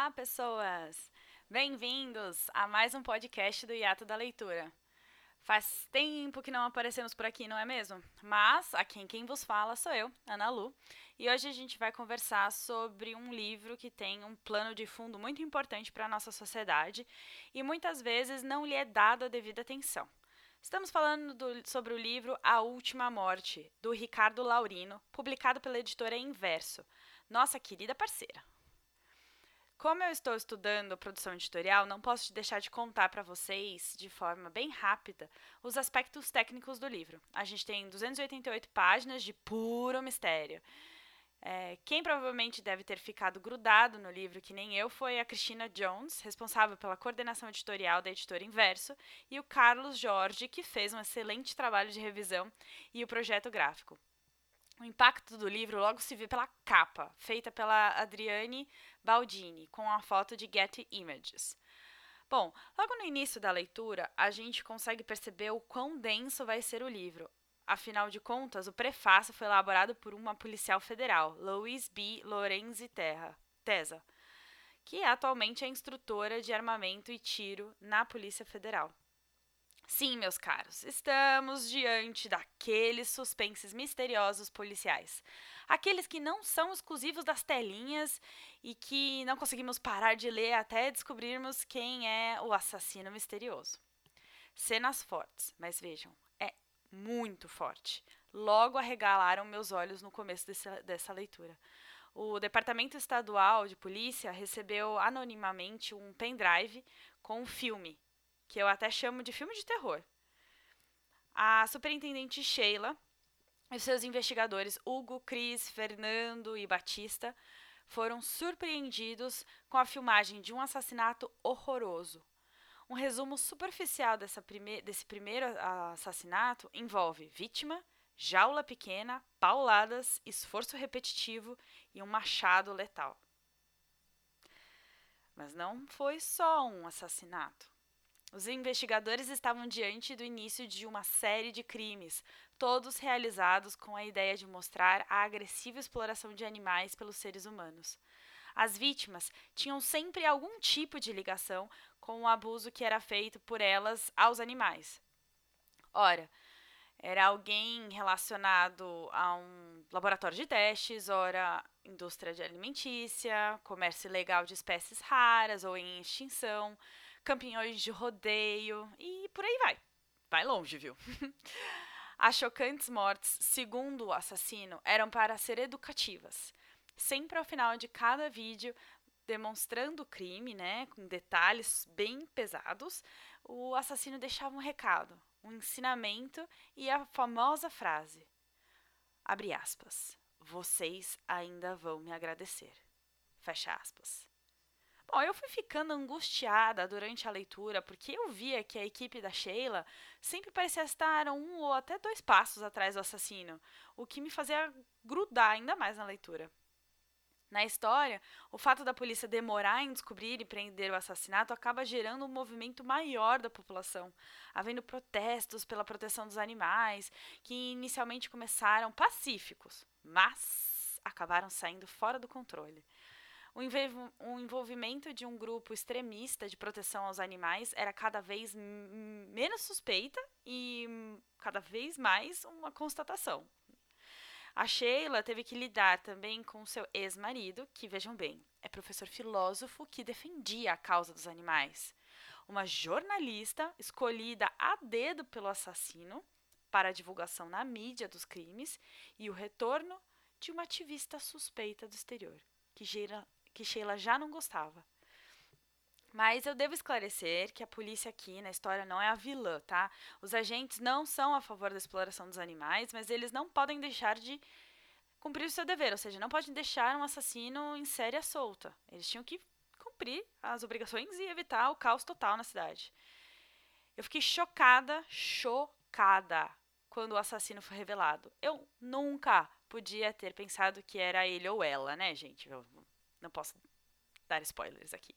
Olá, pessoas! Bem-vindos a mais um podcast do Hiato da Leitura. Faz tempo que não aparecemos por aqui, não é mesmo? Mas aqui quem vos fala sou eu, Ana Lu, e hoje a gente vai conversar sobre um livro que tem um plano de fundo muito importante para a nossa sociedade e muitas vezes não lhe é dado a devida atenção. Estamos falando do, sobre o livro A Última Morte, do Ricardo Laurino, publicado pela editora Inverso, nossa querida parceira. Como eu estou estudando produção editorial, não posso deixar de contar para vocês, de forma bem rápida, os aspectos técnicos do livro. A gente tem 288 páginas de puro mistério. É, quem provavelmente deve ter ficado grudado no livro, que nem eu, foi a Cristina Jones, responsável pela coordenação editorial da editora Inverso, e o Carlos Jorge, que fez um excelente trabalho de revisão e o projeto gráfico. O impacto do livro logo se vê pela capa, feita pela Adriane Baldini, com a foto de Getty Images. Bom, logo no início da leitura, a gente consegue perceber o quão denso vai ser o livro. Afinal de contas, o prefácio foi elaborado por uma policial federal, Louise B. Lorenzi Terra, Tesa, que atualmente é instrutora de armamento e tiro na Polícia Federal. Sim, meus caros, estamos diante daqueles suspenses misteriosos policiais. Aqueles que não são exclusivos das telinhas e que não conseguimos parar de ler até descobrirmos quem é o assassino misterioso. Cenas fortes, mas vejam, é muito forte. Logo arregalaram meus olhos no começo desse, dessa leitura. O Departamento Estadual de Polícia recebeu anonimamente um pendrive com um filme que eu até chamo de filme de terror. A superintendente Sheila e seus investigadores Hugo, Cris, Fernando e Batista foram surpreendidos com a filmagem de um assassinato horroroso. Um resumo superficial prime desse primeiro assassinato envolve vítima, jaula pequena, pauladas, esforço repetitivo e um machado letal. Mas não foi só um assassinato. Os investigadores estavam diante do início de uma série de crimes, todos realizados com a ideia de mostrar a agressiva exploração de animais pelos seres humanos. As vítimas tinham sempre algum tipo de ligação com o abuso que era feito por elas aos animais. Ora, era alguém relacionado a um laboratório de testes, ora indústria de alimentícia, comércio ilegal de espécies raras ou em extinção, campeões de rodeio e por aí vai. Vai longe, viu? As chocantes mortes, segundo o assassino, eram para ser educativas. Sempre ao final de cada vídeo, demonstrando o crime, né, com detalhes bem pesados, o assassino deixava um recado, um ensinamento e a famosa frase: abre aspas. Vocês ainda vão me agradecer. Fecha aspas. Bom, eu fui ficando angustiada durante a leitura, porque eu via que a equipe da Sheila sempre parecia estar um ou até dois passos atrás do assassino, o que me fazia grudar ainda mais na leitura. Na história, o fato da polícia demorar em descobrir e prender o assassinato acaba gerando um movimento maior da população, havendo protestos pela proteção dos animais, que inicialmente começaram pacíficos, mas acabaram saindo fora do controle. O envolvimento de um grupo extremista de proteção aos animais era cada vez menos suspeita e cada vez mais uma constatação. A Sheila teve que lidar também com seu ex-marido, que, vejam bem, é professor filósofo que defendia a causa dos animais. Uma jornalista escolhida a dedo pelo assassino para a divulgação na mídia dos crimes e o retorno de uma ativista suspeita do exterior, que gera que Sheila já não gostava. Mas eu devo esclarecer que a polícia aqui na história não é a vilã, tá? Os agentes não são a favor da exploração dos animais, mas eles não podem deixar de cumprir o seu dever, ou seja, não podem deixar um assassino em série solta. Eles tinham que cumprir as obrigações e evitar o caos total na cidade. Eu fiquei chocada, chocada, quando o assassino foi revelado. Eu nunca podia ter pensado que era ele ou ela, né, gente? Não posso dar spoilers aqui.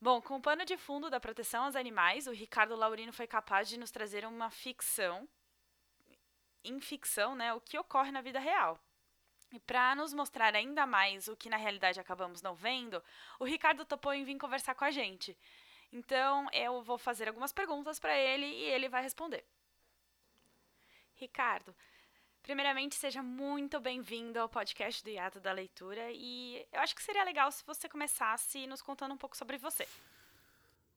Bom, com o pano de fundo da proteção aos animais, o Ricardo Laurino foi capaz de nos trazer uma ficção, em ficção, né, o que ocorre na vida real. E para nos mostrar ainda mais o que na realidade acabamos não vendo, o Ricardo topou em vir conversar com a gente. Então eu vou fazer algumas perguntas para ele e ele vai responder. Ricardo, primeiramente seja muito bem-vindo ao podcast do Hiato da Leitura e eu acho que seria legal se você começasse nos contando um pouco sobre você.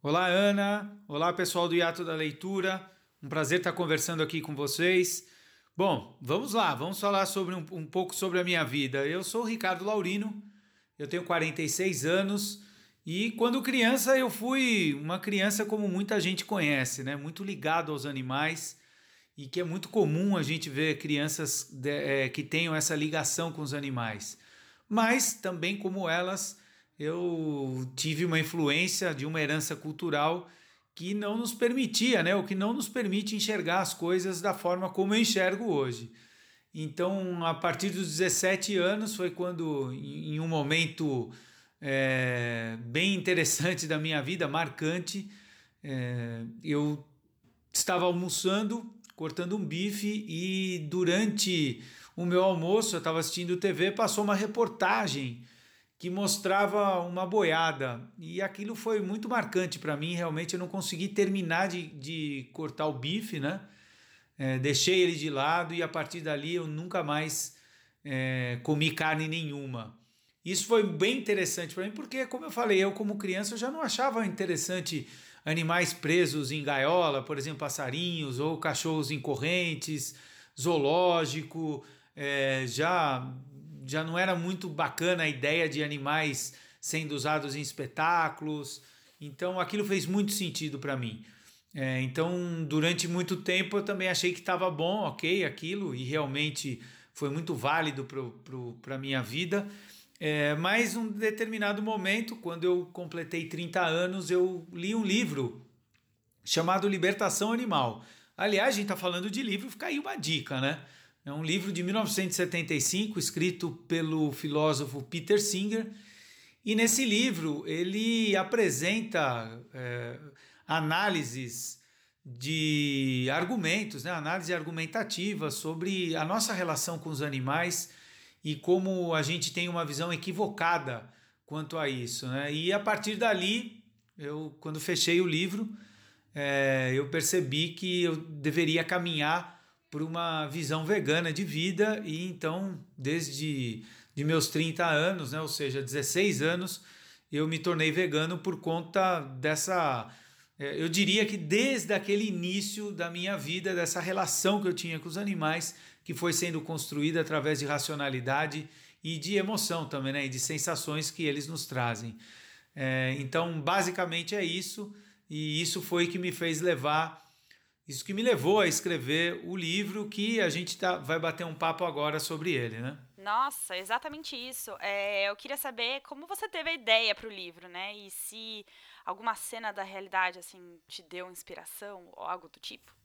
Olá, Ana. Olá, pessoal do Hiato da Leitura. Um prazer estar conversando aqui com vocês. Bom, vamos lá, vamos falar sobre um, um pouco sobre a minha vida. Eu sou o Ricardo Laurino, eu tenho 46 anos e quando criança eu fui uma criança como muita gente conhece, né? Muito ligado aos animais e que é muito comum a gente ver crianças de, é, que tenham essa ligação com os animais. Mas também como elas eu tive uma influência de uma herança cultural que não nos permitia, né, o que não nos permite enxergar as coisas da forma como eu enxergo hoje. Então, a partir dos 17 anos foi quando, em um momento é, bem interessante da minha vida, marcante, é, eu estava almoçando, cortando um bife e durante o meu almoço, eu estava assistindo TV, passou uma reportagem que mostrava uma boiada. E aquilo foi muito marcante para mim. Realmente eu não consegui terminar de, de cortar o bife, né? É, deixei ele de lado e a partir dali eu nunca mais é, comi carne nenhuma. Isso foi bem interessante para mim, porque, como eu falei, eu, como criança, eu já não achava interessante animais presos em gaiola, por exemplo, passarinhos ou cachorros em correntes, zoológico. É, já já não era muito bacana a ideia de animais sendo usados em espetáculos. Então aquilo fez muito sentido para mim. É, então, durante muito tempo eu também achei que estava bom, ok, aquilo, e realmente foi muito válido para a minha vida. É, mas um determinado momento, quando eu completei 30 anos, eu li um livro chamado Libertação Animal. Aliás, a gente está falando de livro, fica aí uma dica, né? É um livro de 1975, escrito pelo filósofo Peter Singer. E nesse livro ele apresenta é, análises de argumentos, né? análise argumentativa sobre a nossa relação com os animais e como a gente tem uma visão equivocada quanto a isso. Né? E a partir dali, eu, quando fechei o livro, é, eu percebi que eu deveria caminhar por uma visão vegana de vida e então desde de meus 30 anos, né, ou seja, 16 anos, eu me tornei vegano por conta dessa é, eu diria que desde aquele início da minha vida, dessa relação que eu tinha com os animais, que foi sendo construída através de racionalidade e de emoção também, né? E de sensações que eles nos trazem. É, então, basicamente é isso, e isso foi que me fez levar isso que me levou a escrever o livro que a gente tá, vai bater um papo agora sobre ele, né? Nossa, exatamente isso. É, eu queria saber como você teve a ideia para o livro, né? E se alguma cena da realidade assim te deu inspiração ou algo do tipo.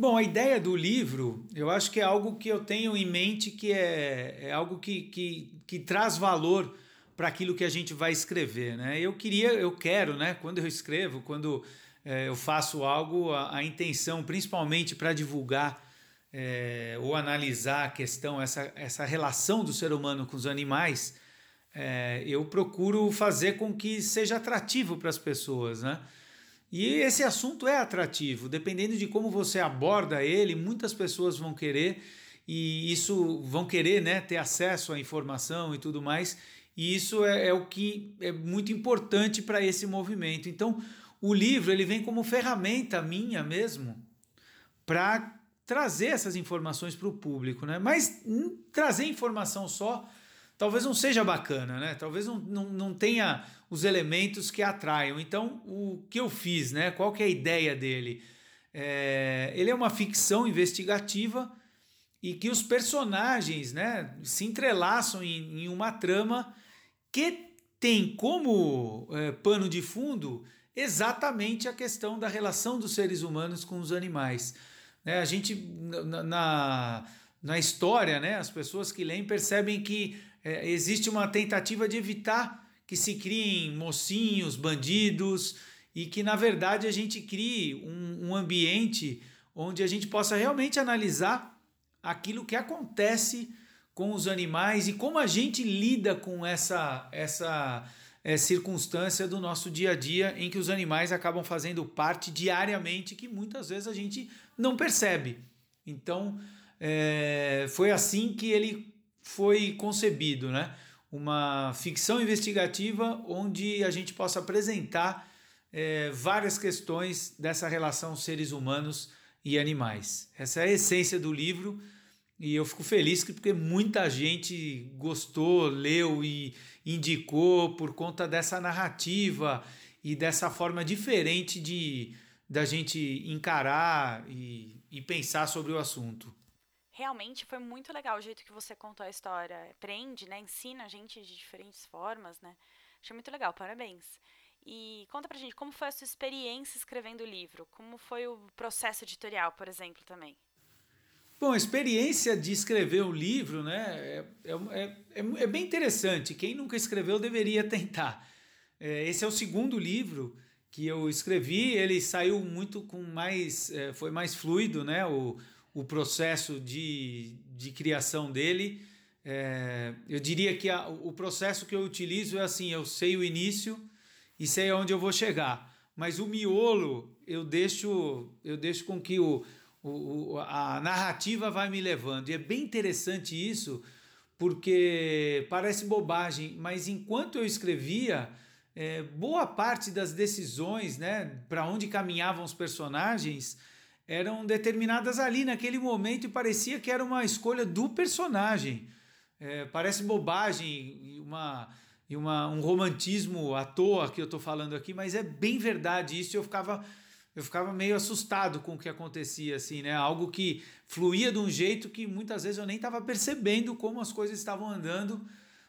Bom, a ideia do livro, eu acho que é algo que eu tenho em mente que é, é algo que, que, que traz valor para aquilo que a gente vai escrever, né? Eu queria, eu quero, né? Quando eu escrevo, quando é, eu faço algo, a, a intenção, principalmente para divulgar é, ou analisar a questão, essa, essa relação do ser humano com os animais, é, eu procuro fazer com que seja atrativo para as pessoas, né? E esse assunto é atrativo, dependendo de como você aborda ele, muitas pessoas vão querer e isso vão querer, né, ter acesso à informação e tudo mais. E isso é, é o que é muito importante para esse movimento. Então, o livro ele vem como ferramenta minha mesmo para trazer essas informações para o público, né? Mas hum, trazer informação só talvez não seja bacana, né? Talvez não, não, não tenha os elementos que atraiam. Então, o que eu fiz, né? Qual que é a ideia dele? É, ele é uma ficção investigativa e que os personagens, né, se entrelaçam em, em uma trama que tem como é, pano de fundo exatamente a questão da relação dos seres humanos com os animais. Né? A gente, na, na história, né, as pessoas que leem percebem que é, existe uma tentativa de evitar que se criem mocinhos, bandidos, e que, na verdade, a gente crie um, um ambiente onde a gente possa realmente analisar aquilo que acontece com os animais e como a gente lida com essa, essa é, circunstância do nosso dia a dia em que os animais acabam fazendo parte diariamente que muitas vezes a gente não percebe. Então, é, foi assim que ele foi concebido, né? Uma ficção investigativa onde a gente possa apresentar é, várias questões dessa relação seres humanos e animais. Essa é a essência do livro e eu fico feliz porque muita gente gostou, leu e indicou por conta dessa narrativa e dessa forma diferente de da gente encarar e, e pensar sobre o assunto. Realmente foi muito legal o jeito que você contou a história. Prende, né? Ensina a gente de diferentes formas, né? Achei muito legal, parabéns. E conta pra gente como foi a sua experiência escrevendo o livro, como foi o processo editorial, por exemplo, também. Bom, a experiência de escrever um livro né, é, é, é, é bem interessante. Quem nunca escreveu deveria tentar. É, esse é o segundo livro que eu escrevi, ele saiu muito com mais. É, foi mais fluido, né? O, o processo de, de criação dele. É, eu diria que a, o processo que eu utilizo é assim: eu sei o início, e sei aonde eu vou chegar. Mas o miolo eu deixo, eu deixo com que o, o, a narrativa vai me levando. E é bem interessante isso, porque parece bobagem, mas enquanto eu escrevia, é, boa parte das decisões, né, para onde caminhavam os personagens, eram determinadas ali naquele momento e parecia que era uma escolha do personagem. É, parece bobagem, uma e uma, um romantismo à toa que eu estou falando aqui, mas é bem verdade isso. Eu ficava, eu ficava meio assustado com o que acontecia, assim, né? Algo que fluía de um jeito que muitas vezes eu nem estava percebendo como as coisas estavam andando,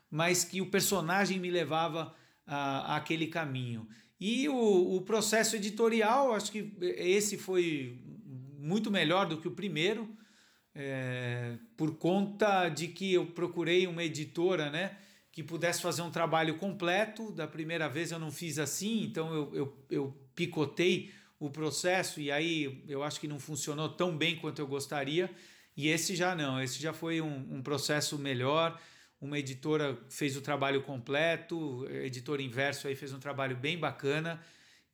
mas que o personagem me levava a, aquele caminho. E o, o processo editorial, acho que esse foi muito melhor do que o primeiro, é, por conta de que eu procurei uma editora, né? que pudesse fazer um trabalho completo. Da primeira vez eu não fiz assim, então eu, eu, eu picotei o processo e aí eu acho que não funcionou tão bem quanto eu gostaria. E esse já não, esse já foi um, um processo melhor. Uma editora fez o trabalho completo, editora inverso aí fez um trabalho bem bacana.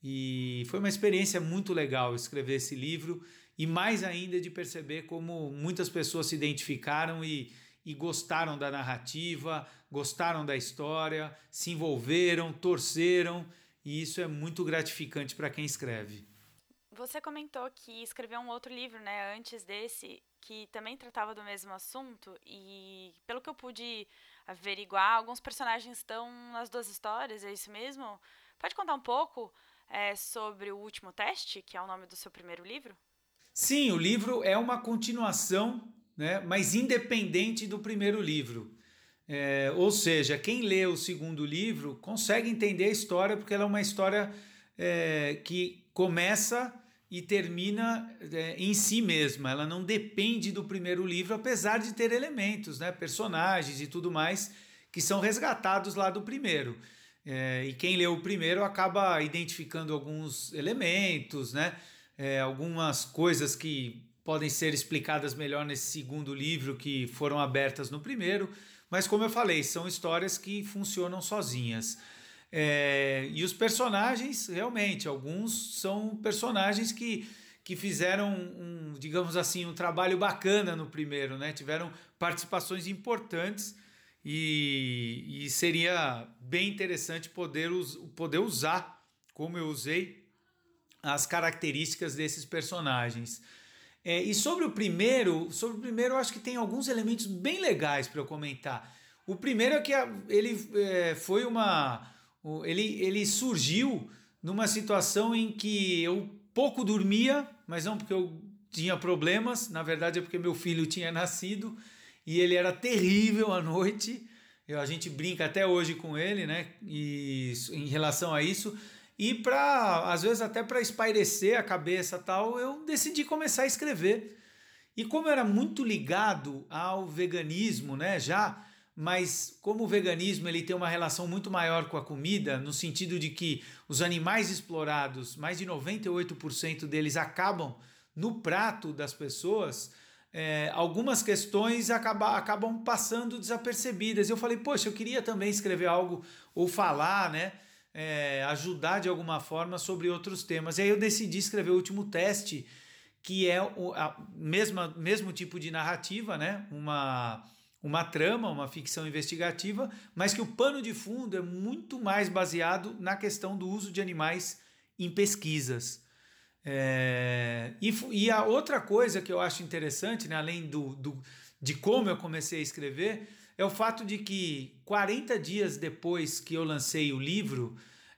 E foi uma experiência muito legal escrever esse livro e mais ainda de perceber como muitas pessoas se identificaram e, e gostaram da narrativa, gostaram da história, se envolveram, torceram, e isso é muito gratificante para quem escreve. Você comentou que escreveu um outro livro, né, antes desse, que também tratava do mesmo assunto, e pelo que eu pude averiguar, alguns personagens estão nas duas histórias, é isso mesmo? Pode contar um pouco é, sobre o último teste, que é o nome do seu primeiro livro? Sim, o livro é uma continuação né? mas independente do primeiro livro. É, ou seja, quem lê o segundo livro consegue entender a história, porque ela é uma história é, que começa e termina é, em si mesma. Ela não depende do primeiro livro, apesar de ter elementos, né, personagens e tudo mais que são resgatados lá do primeiro. É, e quem leu o primeiro acaba identificando alguns elementos, né, é, algumas coisas que podem ser explicadas melhor nesse segundo livro que foram abertas no primeiro, mas como eu falei, são histórias que funcionam sozinhas. É, e os personagens, realmente, alguns são personagens que, que fizeram, um, digamos assim, um trabalho bacana no primeiro, né? tiveram participações importantes e, e seria bem interessante poder, poder usar, como eu usei, as características desses personagens. É, e sobre o primeiro, sobre o primeiro, eu acho que tem alguns elementos bem legais para eu comentar. O primeiro é que ele é, foi uma. Ele, ele surgiu numa situação em que eu pouco dormia, mas não porque eu tinha problemas, na verdade é porque meu filho tinha nascido e ele era terrível à noite. Eu, a gente brinca até hoje com ele, né? E em relação a isso. E para, às vezes até para espairecer a cabeça tal, eu decidi começar a escrever. E como eu era muito ligado ao veganismo, né, já, mas como o veganismo ele tem uma relação muito maior com a comida, no sentido de que os animais explorados, mais de 98% deles acabam no prato das pessoas, é, algumas questões acaba, acabam passando desapercebidas. Eu falei, poxa, eu queria também escrever algo ou falar, né? É, ajudar de alguma forma sobre outros temas. E aí eu decidi escrever o último teste, que é o a mesma, mesmo tipo de narrativa, né? Uma, uma trama, uma ficção investigativa, mas que o pano de fundo é muito mais baseado na questão do uso de animais em pesquisas. É, e, e, a outra coisa que eu acho interessante, né, além do, do, de como eu comecei a escrever, é o fato de que 40 dias depois que eu lancei o livro,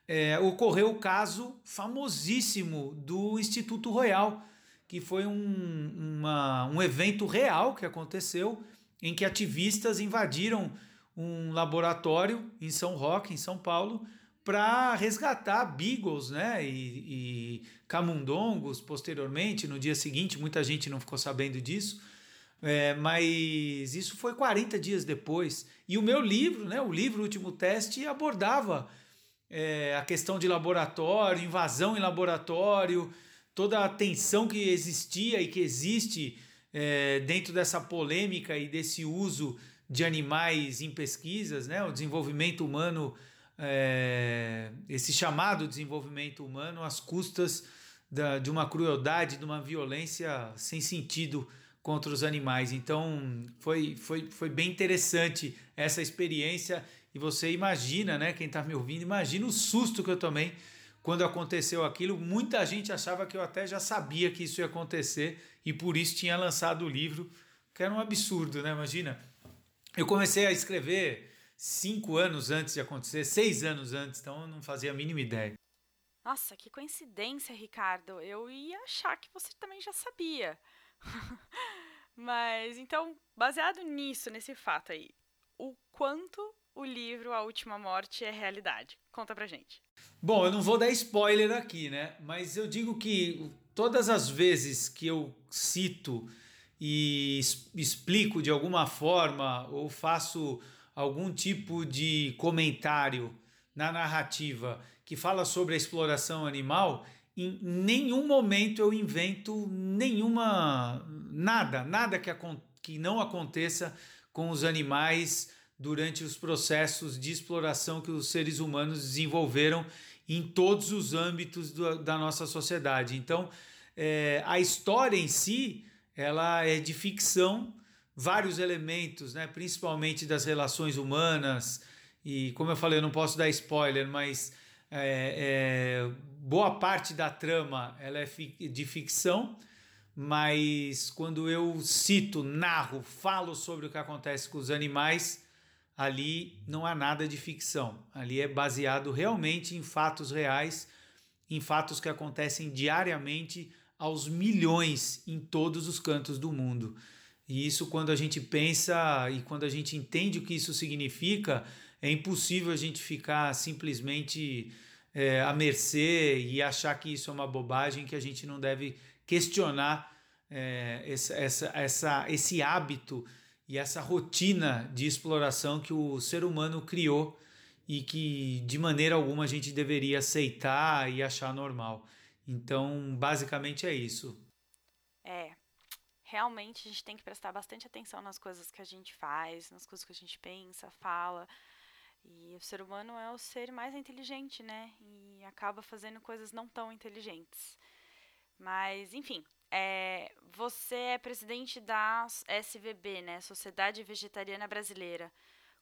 é, ocorreu o caso famosíssimo do Instituto Royal, que foi um, uma, um evento real que aconteceu em que ativistas invadiram um laboratório em São Roque, em São Paulo, para resgatar beagles né, e, e, camundongos posteriormente, no dia seguinte, muita gente não ficou sabendo disso, é, mas isso foi 40 dias depois. E o meu livro, né, o livro Último Teste, abordava é, a questão de laboratório, invasão em laboratório, toda a tensão que existia e que existe é, dentro dessa polêmica e desse uso de animais em pesquisas, né, o desenvolvimento humano é, esse chamado desenvolvimento humano às custas da, de uma crueldade, de uma violência sem sentido contra os animais. Então foi, foi, foi bem interessante essa experiência e você imagina, né? Quem está me ouvindo, imagina o susto que eu tomei quando aconteceu aquilo. Muita gente achava que eu até já sabia que isso ia acontecer e por isso tinha lançado o livro, que era um absurdo, né? Imagina. Eu comecei a escrever cinco anos antes de acontecer, seis anos antes, então eu não fazia a mínima ideia. Nossa, que coincidência, Ricardo. Eu ia achar que você também já sabia. Mas então, baseado nisso, nesse fato aí, o quanto o livro A Última Morte é realidade? Conta pra gente. Bom, eu não vou dar spoiler aqui, né? Mas eu digo que todas as vezes que eu cito e explico de alguma forma ou faço algum tipo de comentário na narrativa que fala sobre a exploração animal, em nenhum momento eu invento nenhuma nada, nada que, que não aconteça com os animais durante os processos de exploração que os seres humanos desenvolveram em todos os âmbitos do, da nossa sociedade. Então, é, a história em si, ela é de ficção, vários elementos, né, principalmente das relações humanas. E como eu falei, eu não posso dar spoiler, mas é, é, boa parte da trama ela é de ficção. Mas quando eu cito, narro, falo sobre o que acontece com os animais, ali não há nada de ficção. Ali é baseado realmente em fatos reais, em fatos que acontecem diariamente aos milhões em todos os cantos do mundo. E isso, quando a gente pensa e quando a gente entende o que isso significa, é impossível a gente ficar simplesmente é, à mercê e achar que isso é uma bobagem, que a gente não deve questionar é, essa, essa, esse hábito e essa rotina de exploração que o ser humano criou e que de maneira alguma a gente deveria aceitar e achar normal. Então, basicamente é isso. É, realmente a gente tem que prestar bastante atenção nas coisas que a gente faz, nas coisas que a gente pensa, fala. E o ser humano é o ser mais inteligente, né? E acaba fazendo coisas não tão inteligentes. Mas, enfim, é, você é presidente da SVB, né? Sociedade Vegetariana Brasileira.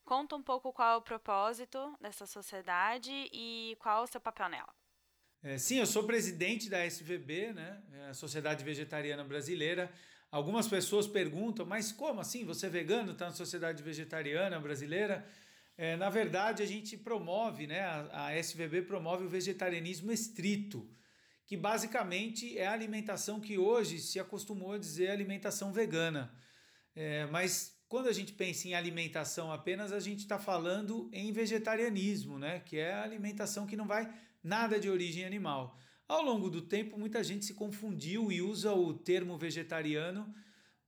Conta um pouco qual é o propósito dessa sociedade e qual é o seu papel nela. É, sim, eu sou presidente da SVB, né? É Sociedade Vegetariana Brasileira. Algumas pessoas perguntam, mas como assim? Você é vegano, está na sociedade vegetariana brasileira? É, na verdade, a gente promove, né? A, a SVB promove o vegetarianismo estrito, que basicamente é a alimentação que hoje se acostumou a dizer alimentação vegana. É, mas quando a gente pensa em alimentação apenas, a gente está falando em vegetarianismo, né? Que é a alimentação que não vai nada de origem animal. Ao longo do tempo, muita gente se confundiu e usa o termo vegetariano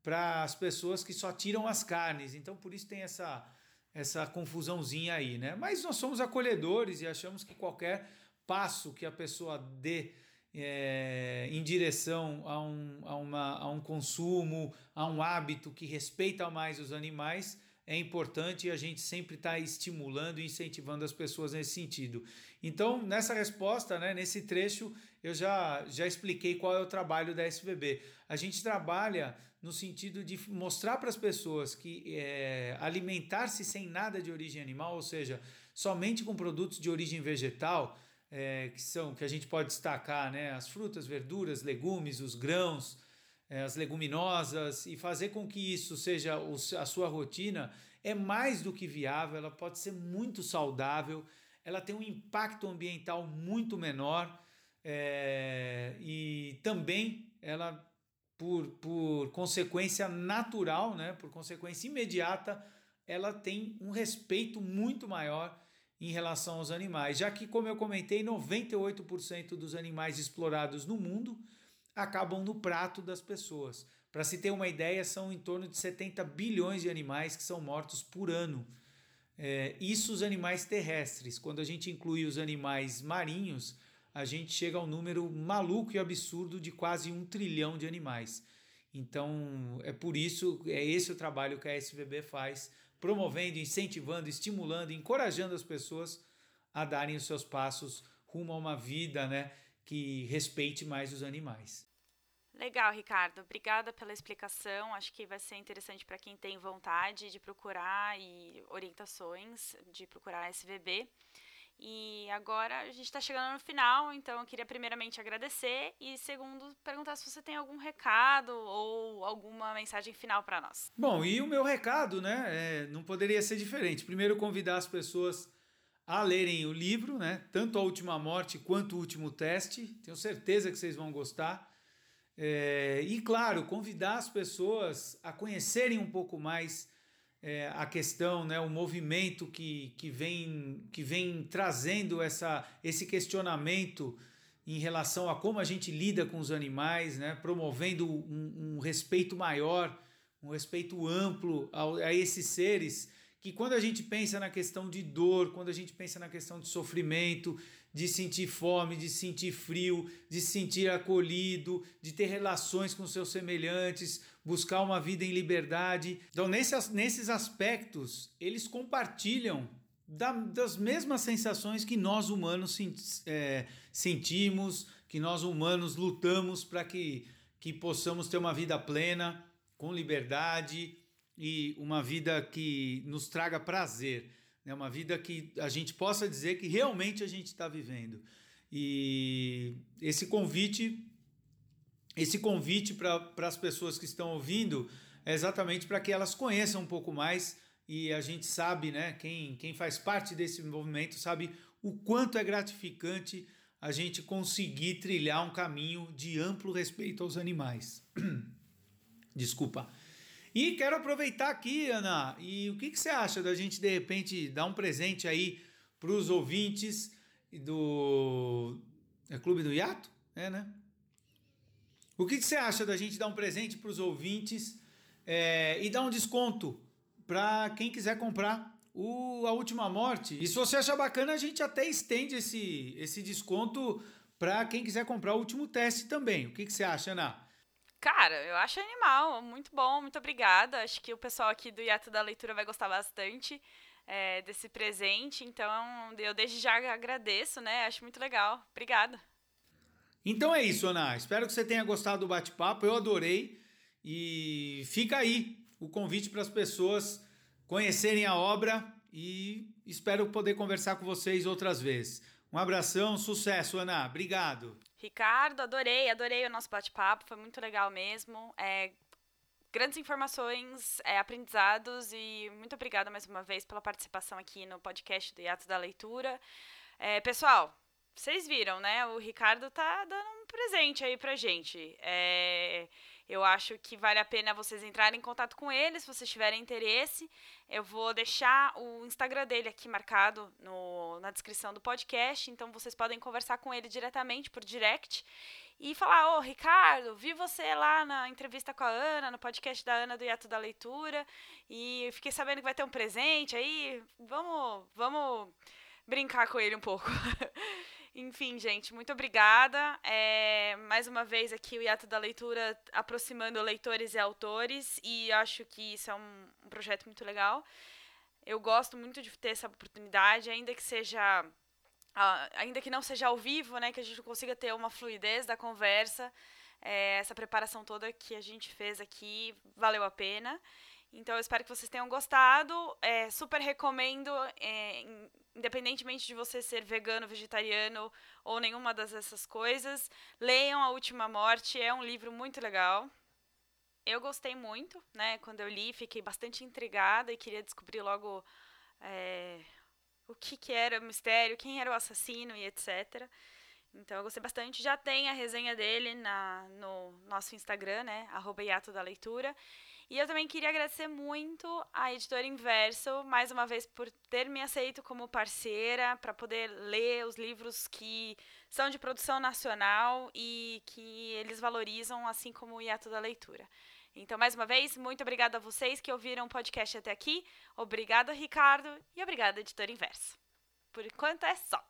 para as pessoas que só tiram as carnes. Então, por isso tem essa, essa confusãozinha aí, né? Mas nós somos acolhedores e achamos que qualquer passo que a pessoa dê é, em direção a um, a, uma, a um consumo, a um hábito que respeita mais os animais, é importante e a gente sempre está estimulando e incentivando as pessoas nesse sentido. Então, nessa resposta, né, nesse trecho, eu já, já expliquei qual é o trabalho da SVB. A gente trabalha no sentido de mostrar para as pessoas que é, alimentar-se sem nada de origem animal, ou seja, somente com produtos de origem vegetal, é, que são que a gente pode destacar né, as frutas, verduras, legumes, os grãos, é, as leguminosas, e fazer com que isso seja a sua rotina é mais do que viável, ela pode ser muito saudável, ela tem um impacto ambiental muito menor é, e também ela por, por consequência natural, né, por consequência imediata, ela tem um respeito muito maior em relação aos animais, já que, como eu comentei, 98% dos animais explorados no mundo acabam no prato das pessoas. Para se ter uma ideia, são em torno de 70 bilhões de animais que são mortos por ano. É, isso os animais terrestres. Quando a gente inclui os animais marinhos, a gente chega ao número maluco e absurdo de quase um trilhão de animais. Então, é por isso, é esse o trabalho que a SVB faz promovendo, incentivando, estimulando, encorajando as pessoas a darem os seus passos rumo a uma vida né, que respeite mais os animais. Legal, Ricardo. Obrigada pela explicação. Acho que vai ser interessante para quem tem vontade de procurar e orientações de procurar a SVB. E agora a gente está chegando no final, então eu queria primeiramente agradecer e segundo perguntar se você tem algum recado ou alguma mensagem final para nós. Bom, e o meu recado, né, é, não poderia ser diferente. Primeiro convidar as pessoas a lerem o livro, né, tanto a Última Morte quanto o Último Teste. Tenho certeza que vocês vão gostar. É, e claro, convidar as pessoas a conhecerem um pouco mais é, a questão, né, o movimento que, que, vem, que vem trazendo essa, esse questionamento em relação a como a gente lida com os animais, né, promovendo um, um respeito maior, um respeito amplo a, a esses seres que quando a gente pensa na questão de dor, quando a gente pensa na questão de sofrimento, de sentir fome, de sentir frio, de se sentir acolhido, de ter relações com seus semelhantes, buscar uma vida em liberdade. Então, nesses, nesses aspectos, eles compartilham da, das mesmas sensações que nós humanos é, sentimos, que nós humanos lutamos para que, que possamos ter uma vida plena, com liberdade e uma vida que nos traga prazer né? uma vida que a gente possa dizer que realmente a gente está vivendo. E esse convite, esse convite para as pessoas que estão ouvindo é exatamente para que elas conheçam um pouco mais e a gente sabe, né, quem, quem faz parte desse movimento sabe o quanto é gratificante a gente conseguir trilhar um caminho de amplo respeito aos animais. Desculpa. E quero aproveitar aqui, Ana, e o que, que você acha da gente, de repente, dar um presente aí para os ouvintes do. É Clube do Iato? É, né? O que, que você acha da gente dar um presente para os ouvintes é, e dar um desconto para quem quiser comprar o A Última Morte? E se você achar bacana, a gente até estende esse, esse desconto para quem quiser comprar o último teste também. O que, que você acha, Ana? Cara, eu acho animal, muito bom, muito obrigada. Acho que o pessoal aqui do Iato da Leitura vai gostar bastante é, desse presente, então eu desde já agradeço, né? Acho muito legal. Obrigada. Então é isso, Ana. Espero que você tenha gostado do bate-papo, eu adorei. E fica aí o convite para as pessoas conhecerem a obra e espero poder conversar com vocês outras vezes. Um abração, sucesso, Ana. Obrigado. Ricardo, adorei, adorei o nosso bate-papo, foi muito legal mesmo. É, grandes informações, é, aprendizados e muito obrigada mais uma vez pela participação aqui no podcast do Iato da Leitura. É, pessoal, vocês viram, né? O Ricardo tá dando um presente aí pra gente. É, eu acho que vale a pena vocês entrarem em contato com ele, se vocês tiverem interesse. Eu vou deixar o Instagram dele aqui marcado no, na descrição do podcast, então vocês podem conversar com ele diretamente por direct e falar: Ô, oh, Ricardo, vi você lá na entrevista com a Ana, no podcast da Ana do Iato da Leitura, e fiquei sabendo que vai ter um presente aí. Vamos, vamos brincar com ele um pouco. Enfim, gente, muito obrigada. É, mais uma vez aqui o Hiato da Leitura aproximando leitores e autores, e acho que isso é um, um projeto muito legal. Eu gosto muito de ter essa oportunidade, ainda que seja. Ainda que não seja ao vivo, né, que a gente consiga ter uma fluidez da conversa, é, essa preparação toda que a gente fez aqui valeu a pena. Então eu espero que vocês tenham gostado. É, super recomendo, é, independentemente de você ser vegano, vegetariano ou nenhuma dessas coisas, leiam A Última Morte. É um livro muito legal. Eu gostei muito, né? Quando eu li, fiquei bastante intrigada e queria descobrir logo é, o que, que era o mistério, quem era o assassino e etc. Então eu gostei bastante. Já tem a resenha dele na, no nosso Instagram, né? Arroba da Leitura. E eu também queria agradecer muito à editora Inverso, mais uma vez, por ter me aceito como parceira, para poder ler os livros que são de produção nacional e que eles valorizam, assim como o hiato da leitura. Então, mais uma vez, muito obrigada a vocês que ouviram o podcast até aqui. Obrigada, Ricardo, e obrigada, editora Inverso. Por enquanto é só.